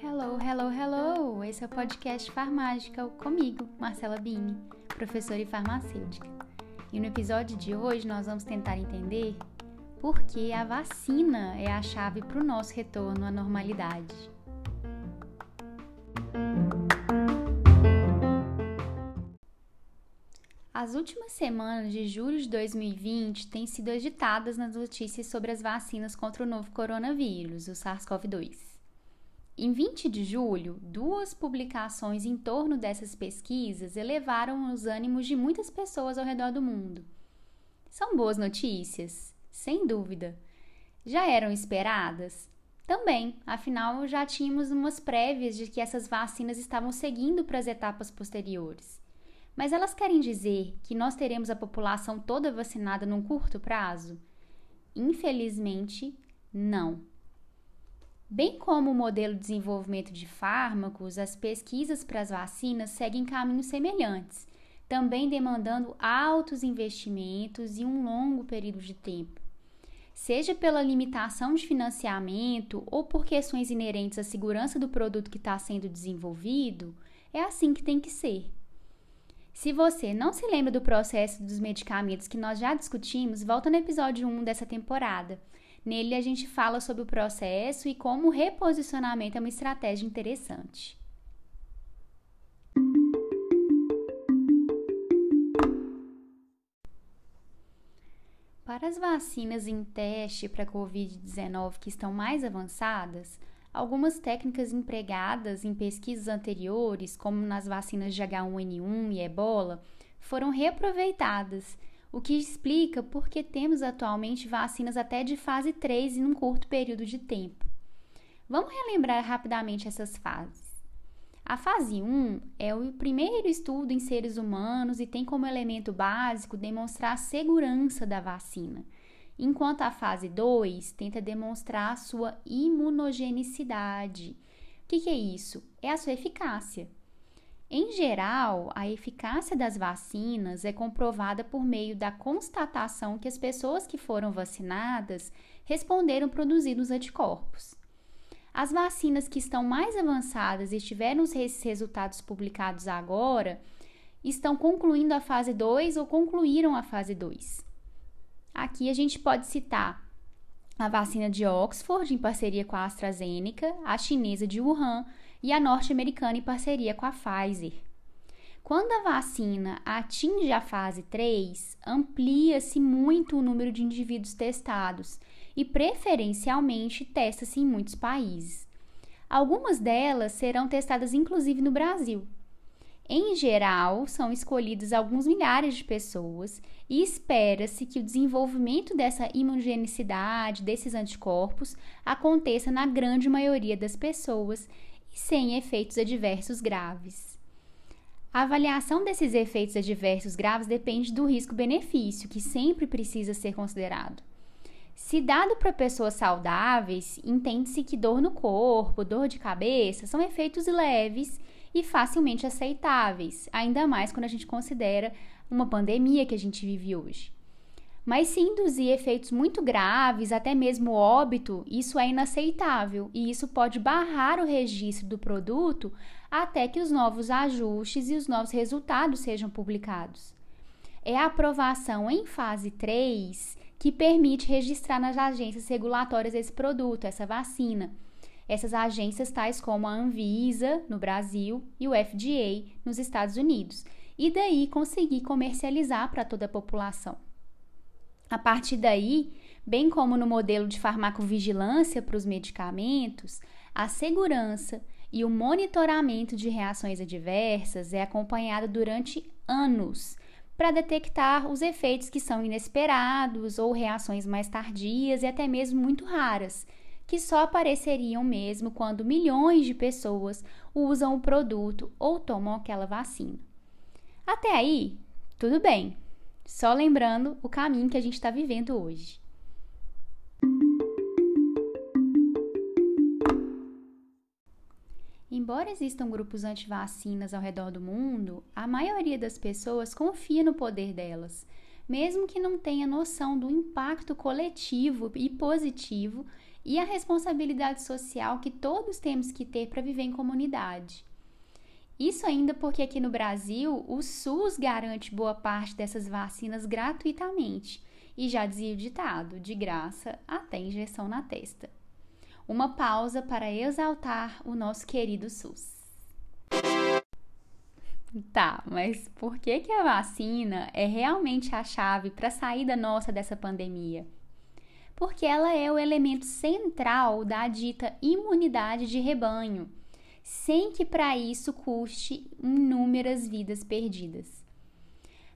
Hello, hello, hello! Esse é o podcast Farmágica comigo, Marcela Bini, professora e farmacêutica. E no episódio de hoje nós vamos tentar entender por que a vacina é a chave para o nosso retorno à normalidade. As últimas semanas de julho de 2020 têm sido agitadas nas notícias sobre as vacinas contra o novo coronavírus, o SARS-CoV-2. Em 20 de julho, duas publicações em torno dessas pesquisas elevaram os ânimos de muitas pessoas ao redor do mundo. São boas notícias? Sem dúvida. Já eram esperadas? Também, afinal já tínhamos umas prévias de que essas vacinas estavam seguindo para as etapas posteriores. Mas elas querem dizer que nós teremos a população toda vacinada num curto prazo? Infelizmente, não. Bem como o modelo de desenvolvimento de fármacos, as pesquisas para as vacinas seguem caminhos semelhantes, também demandando altos investimentos e um longo período de tempo. Seja pela limitação de financiamento ou por questões inerentes à segurança do produto que está sendo desenvolvido, é assim que tem que ser. Se você não se lembra do processo dos medicamentos que nós já discutimos, volta no episódio 1 dessa temporada. Nele a gente fala sobre o processo e como o reposicionamento é uma estratégia interessante. Para as vacinas em teste para Covid-19 que estão mais avançadas, Algumas técnicas empregadas em pesquisas anteriores, como nas vacinas de H1N1 e ebola, foram reaproveitadas, o que explica por que temos atualmente vacinas até de fase 3 em um curto período de tempo. Vamos relembrar rapidamente essas fases. A fase 1 é o primeiro estudo em seres humanos e tem como elemento básico demonstrar a segurança da vacina enquanto a fase 2 tenta demonstrar a sua imunogenicidade. O que, que é isso? É a sua eficácia. Em geral, a eficácia das vacinas é comprovada por meio da constatação que as pessoas que foram vacinadas responderam produzindo os anticorpos. As vacinas que estão mais avançadas e tiveram esses resultados publicados agora estão concluindo a fase 2 ou concluíram a fase 2. Aqui a gente pode citar a vacina de Oxford, em parceria com a AstraZeneca, a chinesa de Wuhan e a norte-americana em parceria com a Pfizer. Quando a vacina atinge a fase 3, amplia-se muito o número de indivíduos testados e, preferencialmente, testa-se em muitos países. Algumas delas serão testadas inclusive no Brasil, em geral, são escolhidos alguns milhares de pessoas e espera-se que o desenvolvimento dessa imunogenicidade, desses anticorpos, aconteça na grande maioria das pessoas e sem efeitos adversos graves. A avaliação desses efeitos adversos graves depende do risco-benefício, que sempre precisa ser considerado. Se dado para pessoas saudáveis, entende-se que dor no corpo, dor de cabeça são efeitos leves e facilmente aceitáveis, ainda mais quando a gente considera uma pandemia que a gente vive hoje. Mas se induzir efeitos muito graves, até mesmo óbito, isso é inaceitável e isso pode barrar o registro do produto até que os novos ajustes e os novos resultados sejam publicados. É a aprovação em fase 3 que permite registrar nas agências regulatórias esse produto, essa vacina essas agências tais como a Anvisa no Brasil e o FDA nos Estados Unidos, e daí conseguir comercializar para toda a população. A partir daí, bem como no modelo de farmacovigilância para os medicamentos, a segurança e o monitoramento de reações adversas é acompanhado durante anos para detectar os efeitos que são inesperados ou reações mais tardias e até mesmo muito raras, que só apareceriam mesmo quando milhões de pessoas usam o produto ou tomam aquela vacina. Até aí, tudo bem. Só lembrando o caminho que a gente está vivendo hoje. Embora existam grupos anti-vacinas ao redor do mundo, a maioria das pessoas confia no poder delas, mesmo que não tenha noção do impacto coletivo e positivo e a responsabilidade social que todos temos que ter para viver em comunidade. Isso ainda porque aqui no Brasil o SUS garante boa parte dessas vacinas gratuitamente. E já dizia o ditado: de graça até injeção na testa. Uma pausa para exaltar o nosso querido SUS. Tá, mas por que, que a vacina é realmente a chave para a saída nossa dessa pandemia? Porque ela é o elemento central da dita imunidade de rebanho, sem que para isso custe inúmeras vidas perdidas.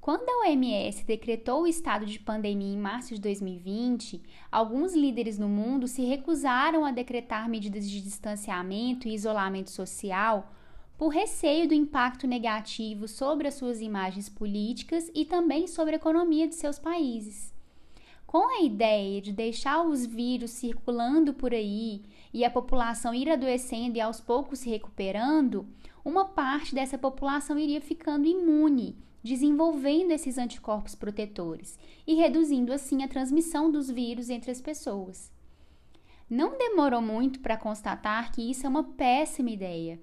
Quando a OMS decretou o estado de pandemia em março de 2020, alguns líderes no mundo se recusaram a decretar medidas de distanciamento e isolamento social por receio do impacto negativo sobre as suas imagens políticas e também sobre a economia de seus países. Com a ideia de deixar os vírus circulando por aí e a população ir adoecendo e aos poucos se recuperando, uma parte dessa população iria ficando imune, desenvolvendo esses anticorpos protetores e reduzindo assim a transmissão dos vírus entre as pessoas. Não demorou muito para constatar que isso é uma péssima ideia.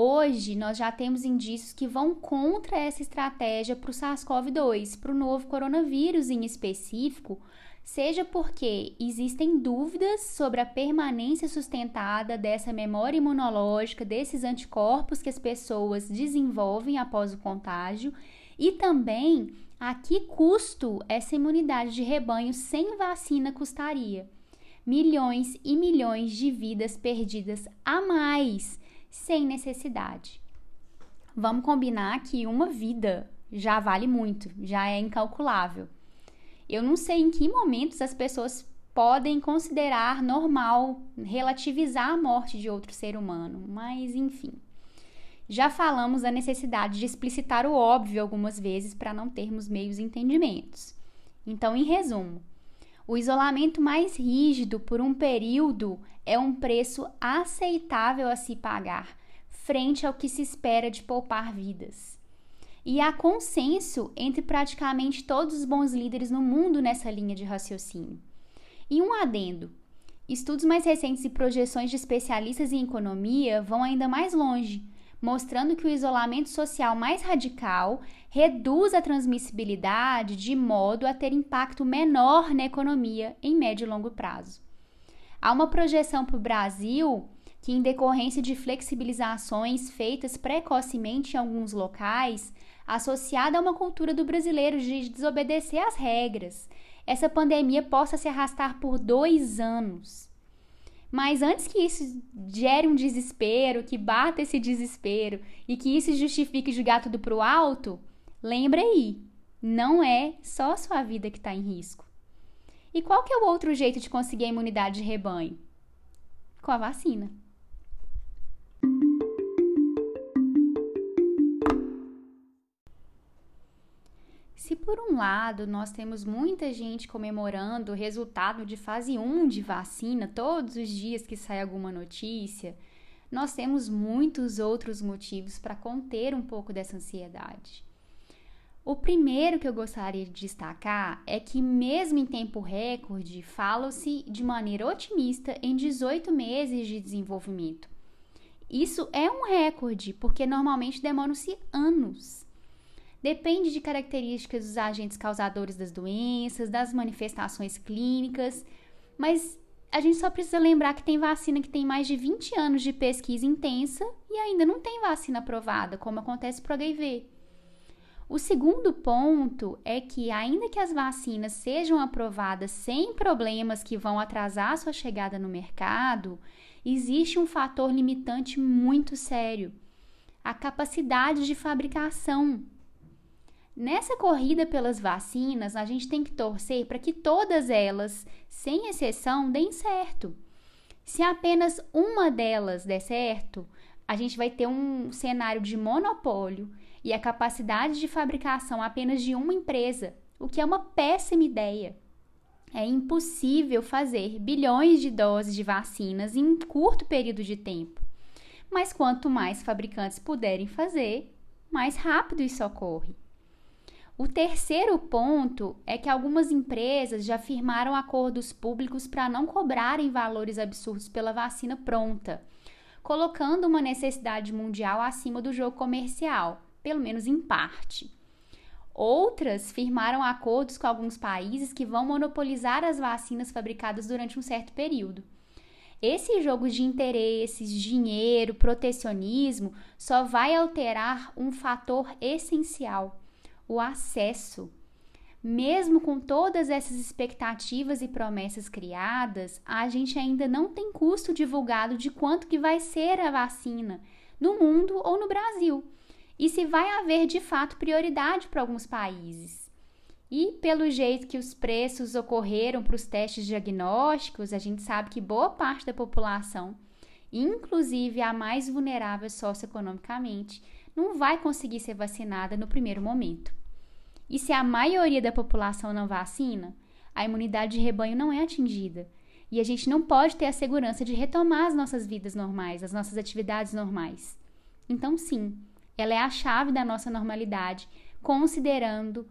Hoje, nós já temos indícios que vão contra essa estratégia para o SARS-CoV-2, para o novo coronavírus em específico, seja porque existem dúvidas sobre a permanência sustentada dessa memória imunológica, desses anticorpos que as pessoas desenvolvem após o contágio, e também a que custo essa imunidade de rebanho sem vacina custaria. Milhões e milhões de vidas perdidas a mais sem necessidade. Vamos combinar que uma vida já vale muito, já é incalculável. Eu não sei em que momentos as pessoas podem considerar normal relativizar a morte de outro ser humano, mas enfim. Já falamos da necessidade de explicitar o óbvio algumas vezes para não termos meios entendimentos. Então, em resumo, o isolamento mais rígido por um período é um preço aceitável a se pagar frente ao que se espera de poupar vidas. E há consenso entre praticamente todos os bons líderes no mundo nessa linha de raciocínio. E um adendo: estudos mais recentes e projeções de especialistas em economia vão ainda mais longe mostrando que o isolamento social mais radical reduz a transmissibilidade de modo a ter impacto menor na economia em médio e longo prazo. Há uma projeção para o Brasil que, em decorrência de flexibilizações feitas precocemente em alguns locais, associada a uma cultura do brasileiro de desobedecer às regras, essa pandemia possa se arrastar por dois anos. Mas antes que isso gere um desespero, que bata esse desespero e que isso justifique jogar tudo pro alto, lembre aí, não é só a sua vida que está em risco. E qual que é o outro jeito de conseguir a imunidade de rebanho? Com a vacina. Por um lado nós temos muita gente comemorando o resultado de fase 1 de vacina todos os dias que sai alguma notícia, nós temos muitos outros motivos para conter um pouco dessa ansiedade. O primeiro que eu gostaria de destacar é que, mesmo em tempo recorde, fala-se de maneira otimista em 18 meses de desenvolvimento. Isso é um recorde, porque normalmente demoram-se anos. Depende de características dos agentes causadores das doenças, das manifestações clínicas, mas a gente só precisa lembrar que tem vacina que tem mais de 20 anos de pesquisa intensa e ainda não tem vacina aprovada, como acontece para o HIV. O segundo ponto é que, ainda que as vacinas sejam aprovadas sem problemas que vão atrasar sua chegada no mercado, existe um fator limitante muito sério: a capacidade de fabricação. Nessa corrida pelas vacinas, a gente tem que torcer para que todas elas, sem exceção, deem certo. Se apenas uma delas der certo, a gente vai ter um cenário de monopólio e a capacidade de fabricação apenas de uma empresa, o que é uma péssima ideia. É impossível fazer bilhões de doses de vacinas em um curto período de tempo. Mas quanto mais fabricantes puderem fazer, mais rápido isso ocorre. O terceiro ponto é que algumas empresas já firmaram acordos públicos para não cobrarem valores absurdos pela vacina pronta, colocando uma necessidade mundial acima do jogo comercial, pelo menos em parte. Outras firmaram acordos com alguns países que vão monopolizar as vacinas fabricadas durante um certo período. Esse jogo de interesses, dinheiro, protecionismo só vai alterar um fator essencial o acesso. Mesmo com todas essas expectativas e promessas criadas, a gente ainda não tem custo divulgado de quanto que vai ser a vacina no mundo ou no Brasil. E se vai haver de fato prioridade para alguns países. E pelo jeito que os preços ocorreram para os testes diagnósticos, a gente sabe que boa parte da população, inclusive a mais vulnerável socioeconomicamente, não vai conseguir ser vacinada no primeiro momento. E se a maioria da população não vacina, a imunidade de rebanho não é atingida. E a gente não pode ter a segurança de retomar as nossas vidas normais, as nossas atividades normais. Então, sim, ela é a chave da nossa normalidade, considerando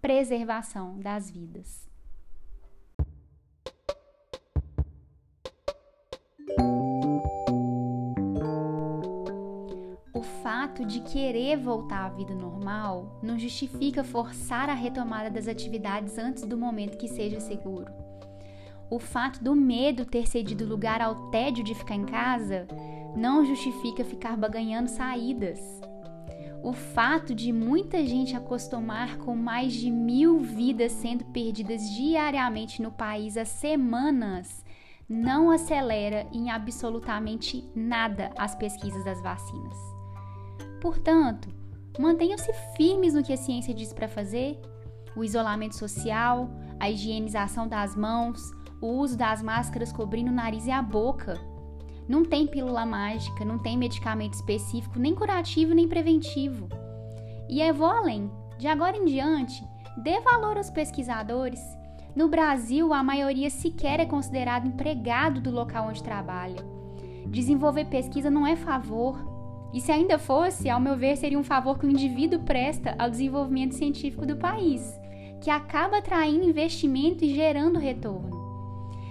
preservação das vidas. Fato de querer voltar à vida normal não justifica forçar a retomada das atividades antes do momento que seja seguro. O fato do medo ter cedido lugar ao tédio de ficar em casa não justifica ficar baganhando saídas. O fato de muita gente acostumar com mais de mil vidas sendo perdidas diariamente no país há semanas não acelera em absolutamente nada as pesquisas das vacinas. Portanto, mantenham-se firmes no que a ciência diz para fazer: o isolamento social, a higienização das mãos, o uso das máscaras cobrindo o nariz e a boca. Não tem pílula mágica, não tem medicamento específico, nem curativo nem preventivo. E eu vou além. De agora em diante, dê valor aos pesquisadores. No Brasil, a maioria sequer é considerado empregado do local onde trabalha. Desenvolver pesquisa não é favor, e se ainda fosse, ao meu ver, seria um favor que o indivíduo presta ao desenvolvimento científico do país, que acaba atraindo investimento e gerando retorno.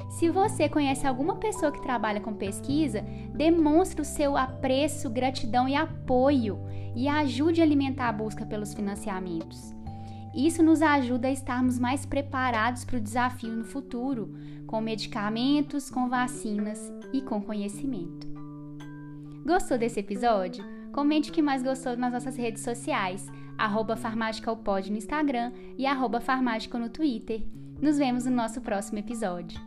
Se você conhece alguma pessoa que trabalha com pesquisa, demonstre o seu apreço, gratidão e apoio e ajude a alimentar a busca pelos financiamentos. Isso nos ajuda a estarmos mais preparados para o desafio no futuro, com medicamentos, com vacinas e com conhecimento. Gostou desse episódio? Comente o que mais gostou nas nossas redes sociais, arroba no Instagram e arroba no Twitter. Nos vemos no nosso próximo episódio.